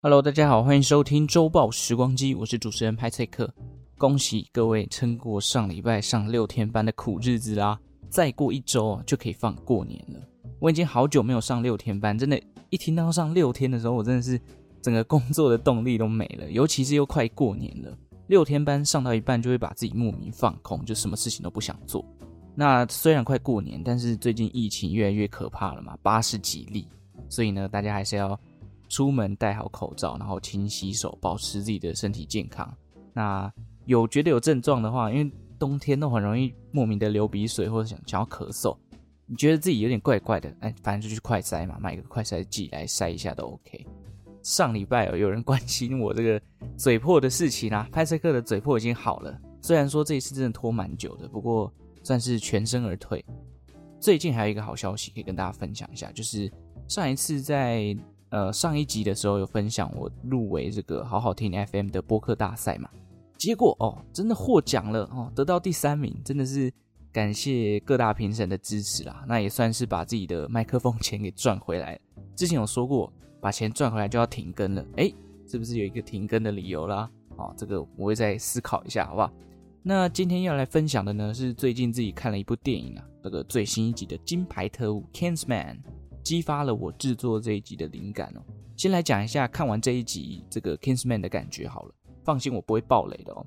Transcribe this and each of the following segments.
Hello，大家好，欢迎收听周报时光机，我是主持人派翠克。恭喜各位撑过上礼拜上六天班的苦日子啦！再过一周啊就可以放过年了。我已经好久没有上六天班，真的，一听到上六天的时候，我真的是整个工作的动力都没了。尤其是又快过年了，六天班上到一半就会把自己莫名放空，就什么事情都不想做。那虽然快过年，但是最近疫情越来越可怕了嘛，八十几例，所以呢，大家还是要。出门戴好口罩，然后勤洗手，保持自己的身体健康。那有觉得有症状的话，因为冬天都很容易莫名的流鼻水或者想想要咳嗽，你觉得自己有点怪怪的，哎，反正就去快筛嘛，买个快筛剂来筛一下都 OK。上礼拜，有人关心我这个嘴破的事情啊，拍摄课的嘴破已经好了，虽然说这一次真的拖蛮久的，不过算是全身而退。最近还有一个好消息可以跟大家分享一下，就是上一次在。呃，上一集的时候有分享我入围这个好好听 FM 的播客大赛嘛，结果哦，真的获奖了哦，得到第三名，真的是感谢各大评审的支持啦。那也算是把自己的麦克风 钱给赚回来。之前有说过，把钱赚回来就要停更了，诶，是不是有一个停更的理由啦？哦，这个我会再思考一下，好不好？那今天要来分享的呢，是最近自己看了一部电影啊，这个最新一集的《金牌特务》Kingsman。激发了我制作这一集的灵感哦。先来讲一下看完这一集这个 Kingsman 的感觉好了。放心，我不会爆雷的哦。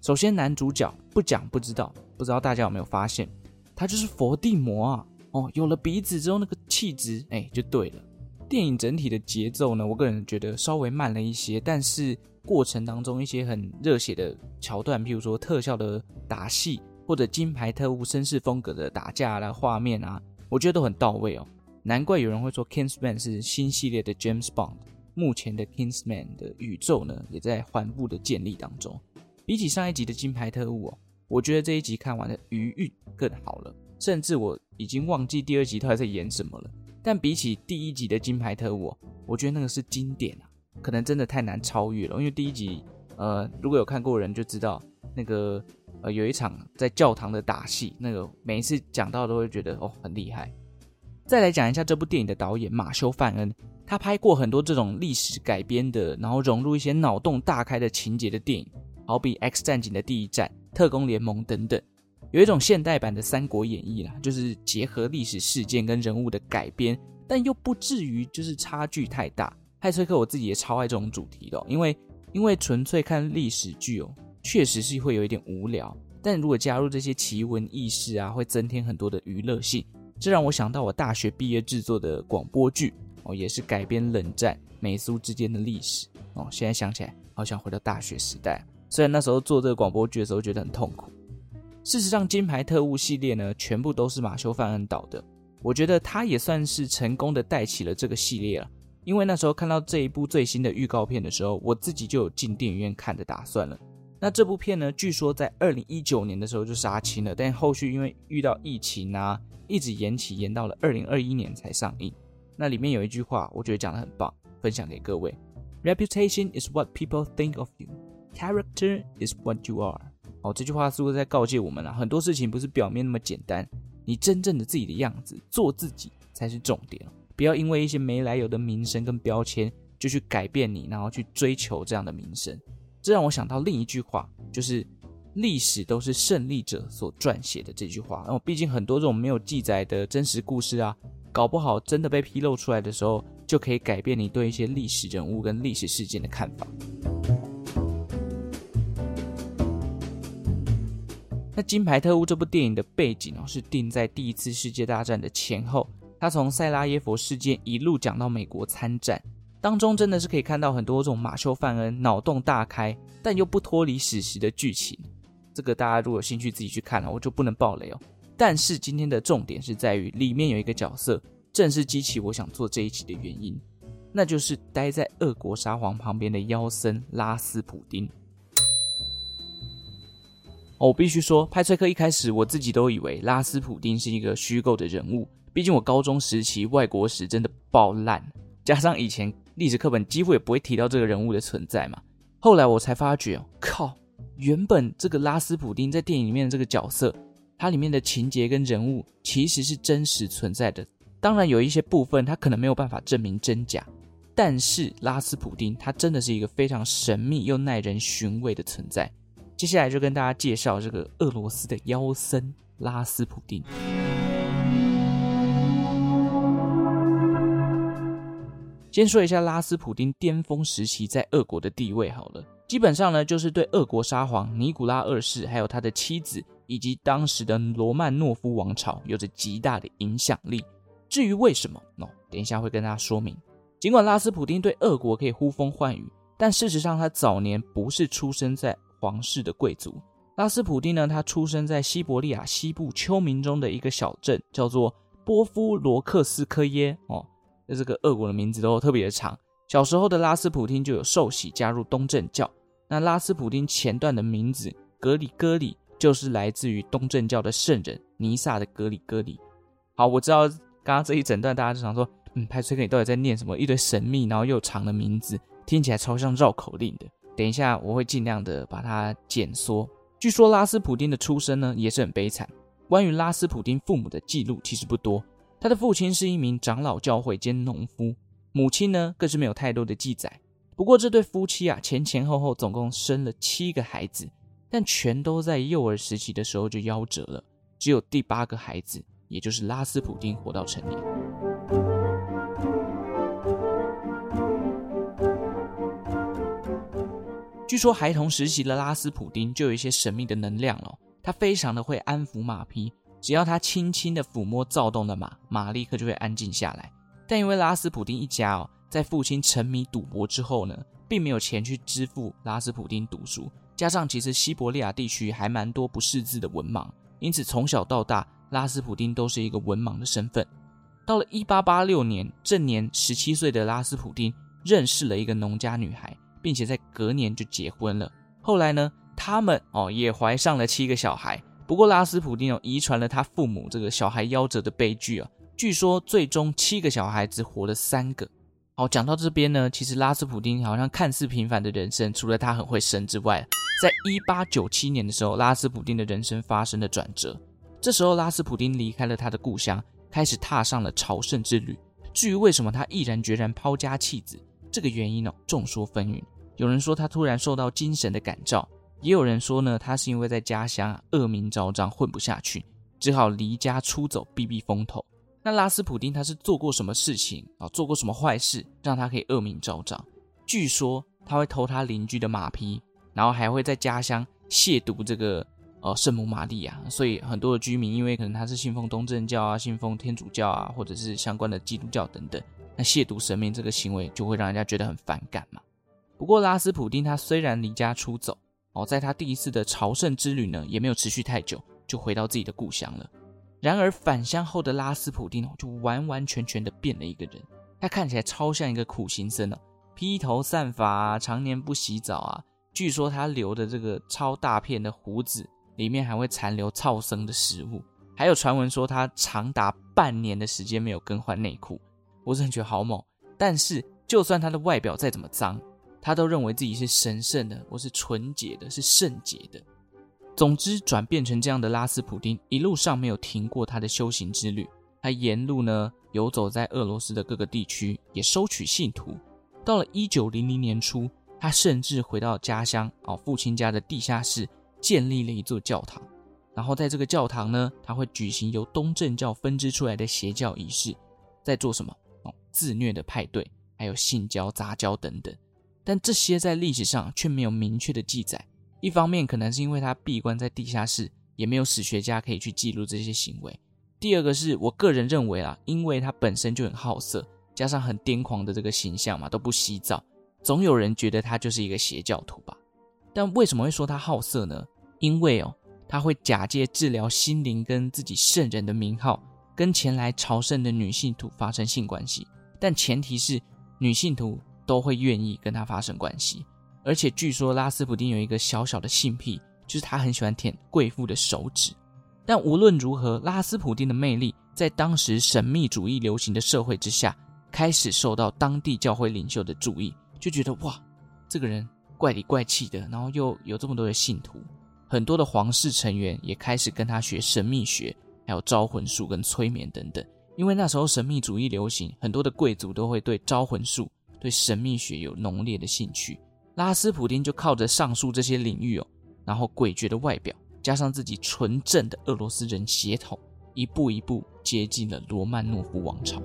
首先，男主角不讲不知道，不知道大家有没有发现，他就是佛地魔啊。哦，有了鼻子之后，那个气质哎就对了。电影整体的节奏呢，我个人觉得稍微慢了一些，但是过程当中一些很热血的桥段，譬如说特效的打戏，或者金牌特务绅士风格的打架啦画面啊，我觉得都很到位哦。难怪有人会说 Kingsman 是新系列的 James Bond。目前的 Kingsman 的宇宙呢，也在缓步的建立当中。比起上一集的金牌特务哦，我觉得这一集看完的余韵更好了，甚至我已经忘记第二集他还在演什么了。但比起第一集的金牌特务，哦我觉得那个是经典啊，可能真的太难超越了。因为第一集，呃，如果有看过人就知道，那个呃有一场在教堂的打戏，那个每一次讲到都会觉得哦很厉害。再来讲一下这部电影的导演马修·范恩，他拍过很多这种历史改编的，然后融入一些脑洞大开的情节的电影，好比《X 战警》的第一战、《特工联盟》等等。有一种现代版的《三国演义》啦，就是结合历史事件跟人物的改编，但又不至于就是差距太大。派崔克我自己也超爱这种主题的哦，因为因为纯粹看历史剧哦，确实是会有一点无聊，但如果加入这些奇闻异事啊，会增添很多的娱乐性。这让我想到我大学毕业制作的广播剧哦，也是改编冷战美苏之间的历史哦。现在想起来，好想回到大学时代。虽然那时候做这个广播剧的时候觉得很痛苦。事实上，《金牌特务》系列呢，全部都是马修·范恩导的。我觉得他也算是成功的带起了这个系列了。因为那时候看到这一部最新的预告片的时候，我自己就有进电影院看的打算了。那这部片呢，据说在二零一九年的时候就杀青了，但后续因为遇到疫情啊。一直延期，延到了二零二一年才上映。那里面有一句话，我觉得讲得很棒，分享给各位：Reputation is what people think of you. Character is what you are。哦，这句话似乎在告诫我们啊，很多事情不是表面那么简单，你真正的自己的样子，做自己才是重点。不要因为一些没来由的名声跟标签，就去改变你，然后去追求这样的名声。这让我想到另一句话，就是。历史都是胜利者所撰写的这句话，然后毕竟很多这种没有记载的真实故事啊，搞不好真的被披露出来的时候，就可以改变你对一些历史人物跟历史事件的看法。那《金牌特务》这部电影的背景哦，是定在第一次世界大战的前后，他从塞拉耶佛事件一路讲到美国参战，当中真的是可以看到很多这种马修·范恩脑洞大开，但又不脱离史实的剧情。这个大家如果有兴趣自己去看了，我就不能爆雷哦。但是今天的重点是在于里面有一个角色，正是激起我想做这一期的原因，那就是待在俄国沙皇旁边的妖僧拉斯普丁。我必须说，派翠克一开始我自己都以为拉斯普丁是一个虚构的人物，毕竟我高中时期外国史真的爆烂，加上以前历史课本几乎也不会提到这个人物的存在嘛。后来我才发觉，靠！原本这个拉斯普丁在电影里面的这个角色，它里面的情节跟人物其实是真实存在的。当然有一些部分它可能没有办法证明真假，但是拉斯普丁他真的是一个非常神秘又耐人寻味的存在。接下来就跟大家介绍这个俄罗斯的妖僧拉斯普丁。先说一下拉斯普丁巅峰时期在俄国的地位好了，基本上呢就是对俄国沙皇尼古拉二世，还有他的妻子以及当时的罗曼诺夫王朝有着极大的影响力。至于为什么，喏，等一下会跟大家说明。尽管拉斯普丁对俄国可以呼风唤雨，但事实上他早年不是出生在皇室的贵族。拉斯普丁呢，他出生在西伯利亚西部丘陵中的一个小镇，叫做波夫罗克斯科耶哦。这个俄国的名字都特别的长。小时候的拉斯普丁就有受洗加入东正教。那拉斯普丁前段的名字格里戈里就是来自于东正教的圣人尼撒的格里戈里。好，我知道刚刚这一整段大家就想说，嗯，派崔克你到底在念什么？一堆神秘然后又长的名字，听起来超像绕口令的。等一下我会尽量的把它简缩。据说拉斯普丁的出生呢也是很悲惨。关于拉斯普丁父母的记录其实不多。他的父亲是一名长老教会兼农夫，母亲呢更是没有太多的记载。不过这对夫妻啊，前前后后总共生了七个孩子，但全都在幼儿时期的时候就夭折了。只有第八个孩子，也就是拉斯普丁活到成年。据说孩童时期的拉斯普丁就有一些神秘的能量了，他非常的会安抚马匹。只要他轻轻的抚摸躁动的马，马立刻就会安静下来。但因为拉斯普丁一家哦，在父亲沉迷赌博之后呢，并没有钱去支付拉斯普丁读书，加上其实西伯利亚地区还蛮多不识字的文盲，因此从小到大，拉斯普丁都是一个文盲的身份。到了一八八六年，正年十七岁的拉斯普丁认识了一个农家女孩，并且在隔年就结婚了。后来呢，他们哦也怀上了七个小孩。不过拉斯普丁哦，遗传了他父母这个小孩夭折的悲剧啊。据说最终七个小孩只活了三个。好，讲到这边呢，其实拉斯普丁好像看似平凡的人生，除了他很会生之外，在一八九七年的时候，拉斯普丁的人生发生了转折。这时候拉斯普丁离开了他的故乡，开始踏上了朝圣之旅。至于为什么他毅然决然抛家弃子，这个原因呢，众说纷纭。有人说他突然受到精神的感召。也有人说呢，他是因为在家乡恶名昭彰，混不下去，只好离家出走，避避风头。那拉斯普丁他是做过什么事情啊？做过什么坏事，让他可以恶名昭彰？据说他会偷他邻居的马匹，然后还会在家乡亵渎这个呃圣母玛利亚。所以很多的居民因为可能他是信奉东正教啊，信奉天主教啊，或者是相关的基督教等等，那亵渎神明这个行为就会让人家觉得很反感嘛。不过拉斯普丁他虽然离家出走。哦，在他第一次的朝圣之旅呢，也没有持续太久，就回到自己的故乡了。然而返乡后的拉斯普丁哦，就完完全全的变了一个人。他看起来超像一个苦行僧哦，披头散发啊，常年不洗澡啊。据说他留的这个超大片的胡子里面还会残留草僧的食物，还有传闻说他长达半年的时间没有更换内裤。我真觉得好猛。但是就算他的外表再怎么脏，他都认为自己是神圣的，或是纯洁的，是圣洁的。总之，转变成这样的拉斯普丁，一路上没有停过他的修行之旅。他沿路呢游走在俄罗斯的各个地区，也收取信徒。到了一九零零年初，他甚至回到家乡哦，父亲家的地下室建立了一座教堂。然后在这个教堂呢，他会举行由东正教分支出来的邪教仪式，在做什么哦？自虐的派对，还有性交、杂交等等。但这些在历史上却没有明确的记载。一方面可能是因为他闭关在地下室，也没有史学家可以去记录这些行为。第二个是我个人认为啊，因为他本身就很好色，加上很癫狂的这个形象嘛，都不洗澡，总有人觉得他就是一个邪教徒吧。但为什么会说他好色呢？因为哦，他会假借治疗心灵跟自己圣人的名号，跟前来朝圣的女信徒发生性关系，但前提是女信徒。都会愿意跟他发生关系，而且据说拉斯普丁有一个小小的性癖，就是他很喜欢舔贵妇的手指。但无论如何，拉斯普丁的魅力在当时神秘主义流行的社会之下，开始受到当地教会领袖的注意，就觉得哇，这个人怪里怪气的，然后又有这么多的信徒，很多的皇室成员也开始跟他学神秘学，还有招魂术跟催眠等等。因为那时候神秘主义流行，很多的贵族都会对招魂术。对神秘学有浓烈的兴趣。拉斯普丁就靠着上述这些领域哦，然后诡谲的外表，加上自己纯正的俄罗斯人血统，一步一步接近了罗曼诺夫王朝。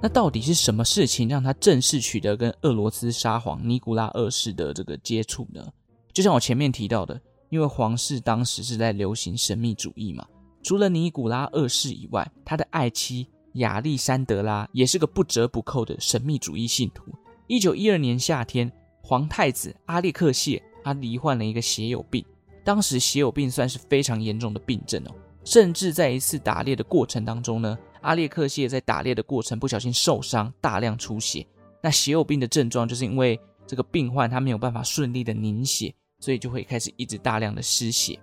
那到底是什么事情让他正式取得跟俄罗斯沙皇尼古拉二世的这个接触呢？就像我前面提到的，因为皇室当时是在流行神秘主义嘛，除了尼古拉二世以外，他的爱妻亚历山德拉也是个不折不扣的神秘主义信徒。一九一二年夏天，皇太子阿列克谢他罹患了一个血友病，当时血友病算是非常严重的病症哦，甚至在一次打猎的过程当中呢。阿列克谢在打猎的过程不小心受伤，大量出血。那血友病的症状就是因为这个病患他没有办法顺利的凝血，所以就会开始一直大量的失血。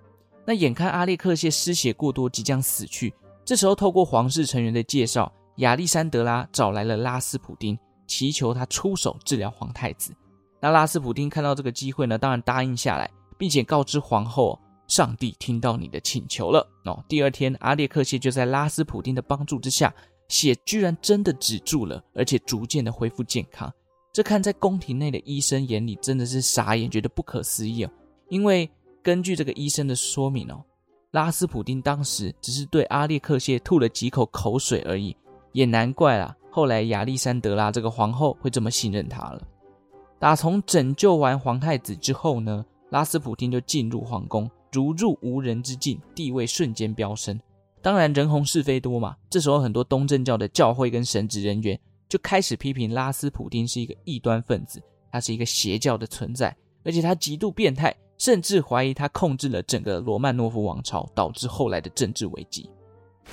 那眼看阿列克谢失血过多，即将死去，这时候透过皇室成员的介绍，亚历山德拉找来了拉斯普丁，祈求他出手治疗皇太子。那拉斯普丁看到这个机会呢，当然答应下来，并且告知皇后。上帝听到你的请求了哦。第二天，阿列克谢就在拉斯普丁的帮助之下，血居然真的止住了，而且逐渐的恢复健康。这看在宫廷内的医生眼里真的是傻眼，觉得不可思议哦。因为根据这个医生的说明哦，拉斯普丁当时只是对阿列克谢吐了几口口水而已，也难怪啦。后来亚历山德拉这个皇后会这么信任他了。打从拯救完皇太子之后呢，拉斯普丁就进入皇宫。如入无人之境，地位瞬间飙升。当然，人红是非多嘛。这时候，很多东正教的教会跟神职人员就开始批评拉斯普丁是一个异端分子，他是一个邪教的存在，而且他极度变态，甚至怀疑他控制了整个罗曼诺夫王朝，导致后来的政治危机。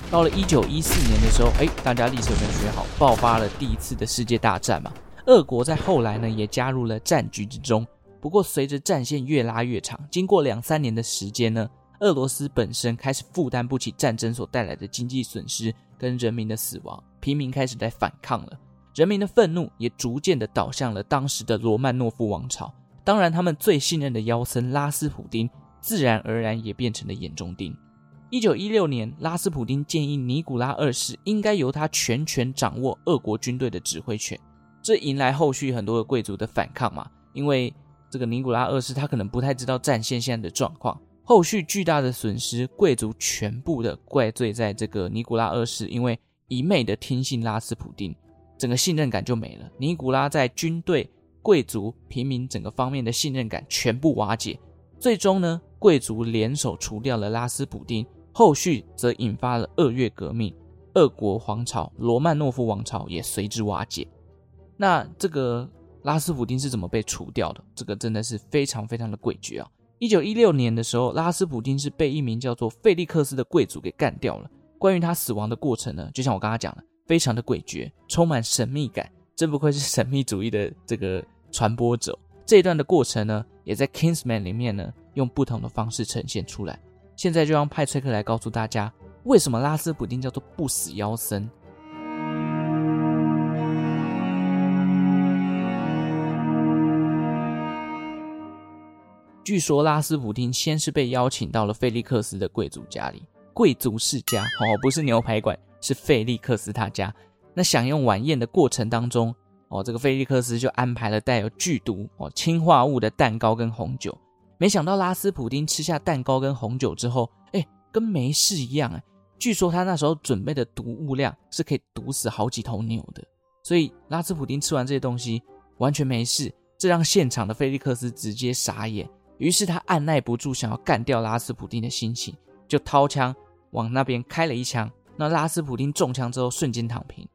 到了一九一四年的时候，哎，大家历史有没有学好？爆发了第一次的世界大战嘛。俄国在后来呢，也加入了战局之中。不过，随着战线越拉越长，经过两三年的时间呢，俄罗斯本身开始负担不起战争所带来的经济损失跟人民的死亡，平民开始在反抗了，人民的愤怒也逐渐的导向了当时的罗曼诺夫王朝。当然，他们最信任的妖僧拉斯普丁，自然而然也变成了眼中钉。一九一六年，拉斯普丁建议尼古拉二世应该由他全权掌握俄国军队的指挥权，这迎来后续很多的贵族的反抗嘛，因为。这个尼古拉二世他可能不太知道战线现在的状况，后续巨大的损失，贵族全部的怪罪在这个尼古拉二世，因为一昧的听信拉斯普丁，整个信任感就没了。尼古拉在军队、贵族、平民整个方面的信任感全部瓦解，最终呢，贵族联手除掉了拉斯普丁，后续则引发了二月革命，俄国皇朝罗曼诺夫王朝也随之瓦解。那这个。拉斯普丁是怎么被除掉的？这个真的是非常非常的诡谲啊！一九一六年的时候，拉斯普丁是被一名叫做费利克斯的贵族给干掉了。关于他死亡的过程呢，就像我刚刚讲的，非常的诡谲，充满神秘感，真不愧是神秘主义的这个传播者。这一段的过程呢，也在《Kingsman》里面呢，用不同的方式呈现出来。现在就让派翠克来告诉大家，为什么拉斯普丁叫做不死妖僧。据说拉斯普丁先是被邀请到了费利克斯的贵族家里，贵族世家哦，不是牛排馆，是费利克斯他家。那享用晚宴的过程当中，哦，这个菲利克斯就安排了带有剧毒哦氰化物的蛋糕跟红酒。没想到拉斯普丁吃下蛋糕跟红酒之后，哎，跟没事一样哎。据说他那时候准备的毒物量是可以毒死好几头牛的，所以拉斯普丁吃完这些东西完全没事，这让现场的菲利克斯直接傻眼。于是他按捺不住想要干掉拉斯普丁的心情，就掏枪往那边开了一枪。那拉斯普丁中枪之后瞬间躺平。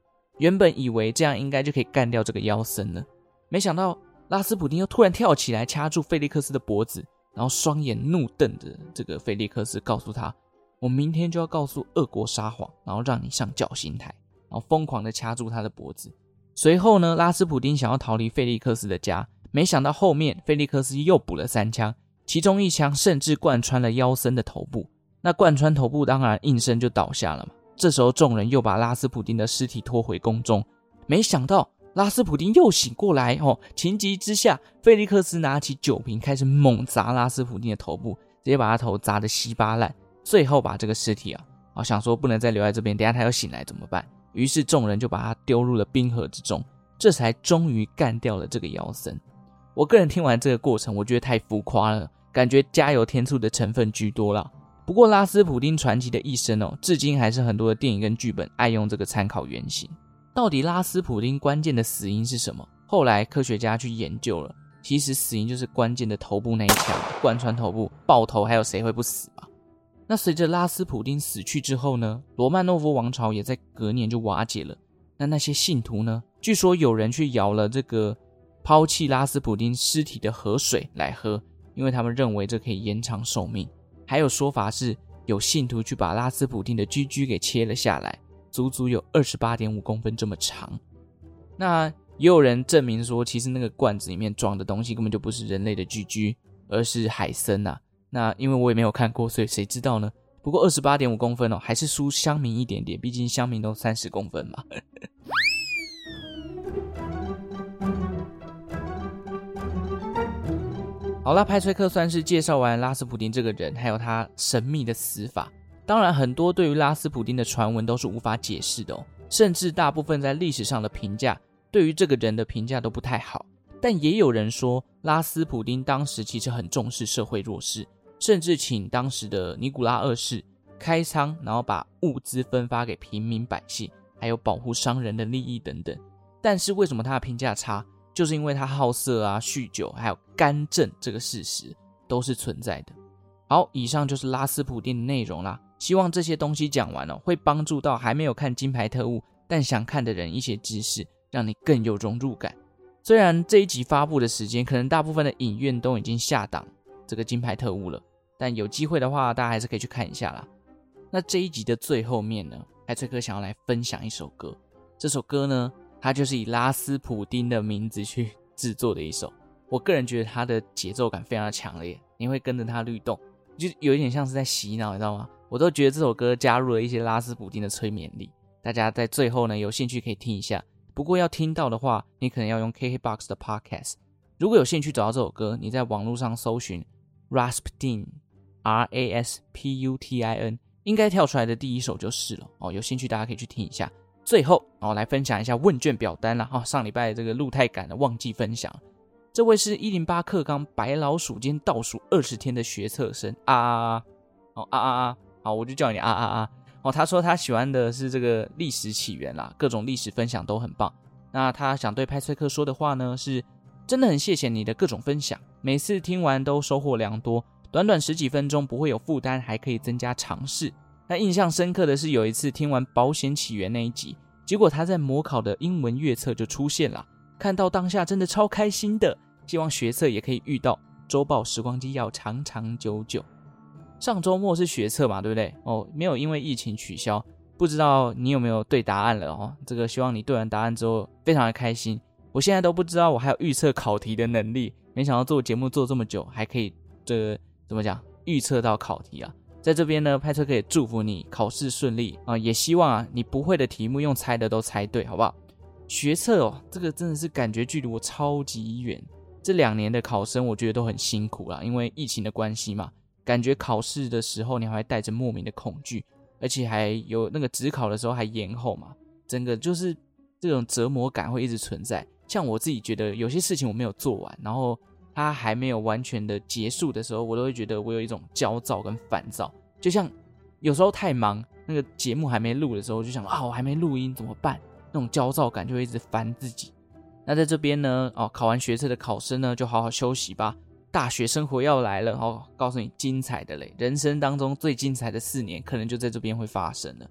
原本以为这样应该就可以干掉这个妖僧了，没想到拉斯普丁又突然跳起来掐住费利克斯的脖子，然后双眼怒瞪着这个费利克斯，告诉他：“我明天就要告诉俄国沙皇，然后让你上绞刑台。”然后疯狂的掐住他的脖子。随后呢，拉斯普丁想要逃离费利克斯的家。没想到后面菲利克斯又补了三枪，其中一枪甚至贯穿了妖僧的头部。那贯穿头部，当然应声就倒下了嘛。这时候众人又把拉斯普丁的尸体拖回宫中，没想到拉斯普丁又醒过来哦。情急之下，菲利克斯拿起酒瓶开始猛砸拉斯普丁的头部，直接把他头砸得稀巴烂，最后把这个尸体啊啊，想说不能再留在这边，等下他又醒来怎么办？于是众人就把他丢入了冰河之中，这才终于干掉了这个妖僧。我个人听完这个过程，我觉得太浮夸了，感觉加油添醋的成分居多了。不过拉斯普丁传奇的一生哦，至今还是很多的电影跟剧本爱用这个参考原型。到底拉斯普丁关键的死因是什么？后来科学家去研究了，其实死因就是关键的头部那一枪贯穿头部爆头，还有谁会不死嘛？那随着拉斯普丁死去之后呢，罗曼诺夫王朝也在隔年就瓦解了。那那些信徒呢？据说有人去舀了这个。抛弃拉斯普丁尸体的河水来喝，因为他们认为这可以延长寿命。还有说法是，有信徒去把拉斯普丁的居居给切了下来，足足有二十八点五公分这么长。那也有人证明说，其实那个罐子里面装的东西根本就不是人类的居居，而是海参呐。那因为我也没有看过，所以谁知道呢？不过二十八点五公分哦，还是输香民一点点，毕竟香民都三十公分嘛。好了，派崔克算是介绍完拉斯普丁这个人，还有他神秘的死法。当然，很多对于拉斯普丁的传闻都是无法解释的哦，甚至大部分在历史上的评价对于这个人的评价都不太好。但也有人说，拉斯普丁当时其实很重视社会弱势，甚至请当时的尼古拉二世开仓，然后把物资分发给平民百姓，还有保护商人的利益等等。但是为什么他的评价差？就是因为他好色啊、酗酒，还有干政这个事实都是存在的。好，以上就是拉斯普丁的内容啦。希望这些东西讲完了，会帮助到还没有看《金牌特务》但想看的人一些知识，让你更有融入感。虽然这一集发布的时间，可能大部分的影院都已经下档这个《金牌特务》了，但有机会的话，大家还是可以去看一下啦。那这一集的最后面呢，派翠哥想要来分享一首歌，这首歌呢，它就是以拉斯普丁的名字去 制作的一首，我个人觉得它的节奏感非常的强烈，你会跟着它律动，就有一点像是在洗脑，你知道吗？我都觉得这首歌加入了一些拉斯普丁的催眠力。大家在最后呢，有兴趣可以听一下，不过要听到的话，你可能要用 KKBOX 的 Podcast。如果有兴趣找到这首歌，你在网络上搜寻 Rasputin，R A S P U T I N，应该跳出来的第一首就是了哦。有兴趣大家可以去听一下。最后，我来分享一下问卷表单了哈。上礼拜这个录太赶了，忘记分享。这位是一零八课纲白老鼠间倒数二十天的学测生啊啊啊！哦啊啊啊！好，我就叫你啊啊啊！哦，他说他喜欢的是这个历史起源啦，各种历史分享都很棒。那他想对派翠克说的话呢，是真的很谢谢你的各种分享，每次听完都收获良多。短短十几分钟不会有负担，还可以增加尝试。那印象深刻的是，有一次听完保险起源那一集，结果他在模考的英文月测就出现了，看到当下真的超开心的。希望学测也可以遇到，周报时光机要长长久久。上周末是学测嘛，对不对？哦，没有因为疫情取消，不知道你有没有对答案了哦？这个希望你对完答案之后非常的开心。我现在都不知道我还有预测考题的能力，没想到做节目做这么久还可以这怎么讲预测到考题啊？在这边呢，派车可以祝福你考试顺利啊，也希望啊你不会的题目用猜的都猜对，好不好？学测哦，这个真的是感觉距离我超级远。这两年的考生我觉得都很辛苦啦，因为疫情的关系嘛，感觉考试的时候你还带着莫名的恐惧，而且还有那个指考的时候还延后嘛，整个就是这种折磨感会一直存在。像我自己觉得有些事情我没有做完，然后。它还没有完全的结束的时候，我都会觉得我有一种焦躁跟烦躁，就像有时候太忙，那个节目还没录的时候，就想啊，我还没录音怎么办？那种焦躁感就会一直烦自己。那在这边呢，哦，考完学测的考生呢，就好好休息吧。大学生活要来了，哦，告诉你精彩的嘞，人生当中最精彩的四年，可能就在这边会发生了。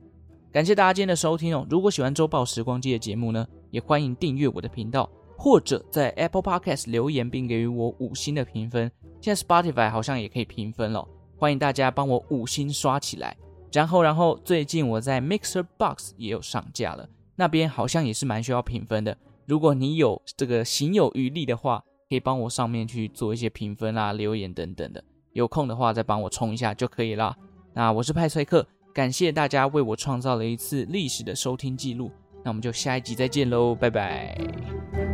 感谢大家今天的收听哦。如果喜欢周报时光机的节目呢，也欢迎订阅我的频道。或者在 Apple Podcast 留言并给予我五星的评分，现在 Spotify 好像也可以评分了，欢迎大家帮我五星刷起来。然后，然后最近我在 Mixer Box 也有上架了，那边好像也是蛮需要评分的。如果你有这个行有余力的话，可以帮我上面去做一些评分啊、留言等等的。有空的话再帮我冲一下就可以了。那我是派崔克，感谢大家为我创造了一次历史的收听记录。那我们就下一集再见喽，拜拜。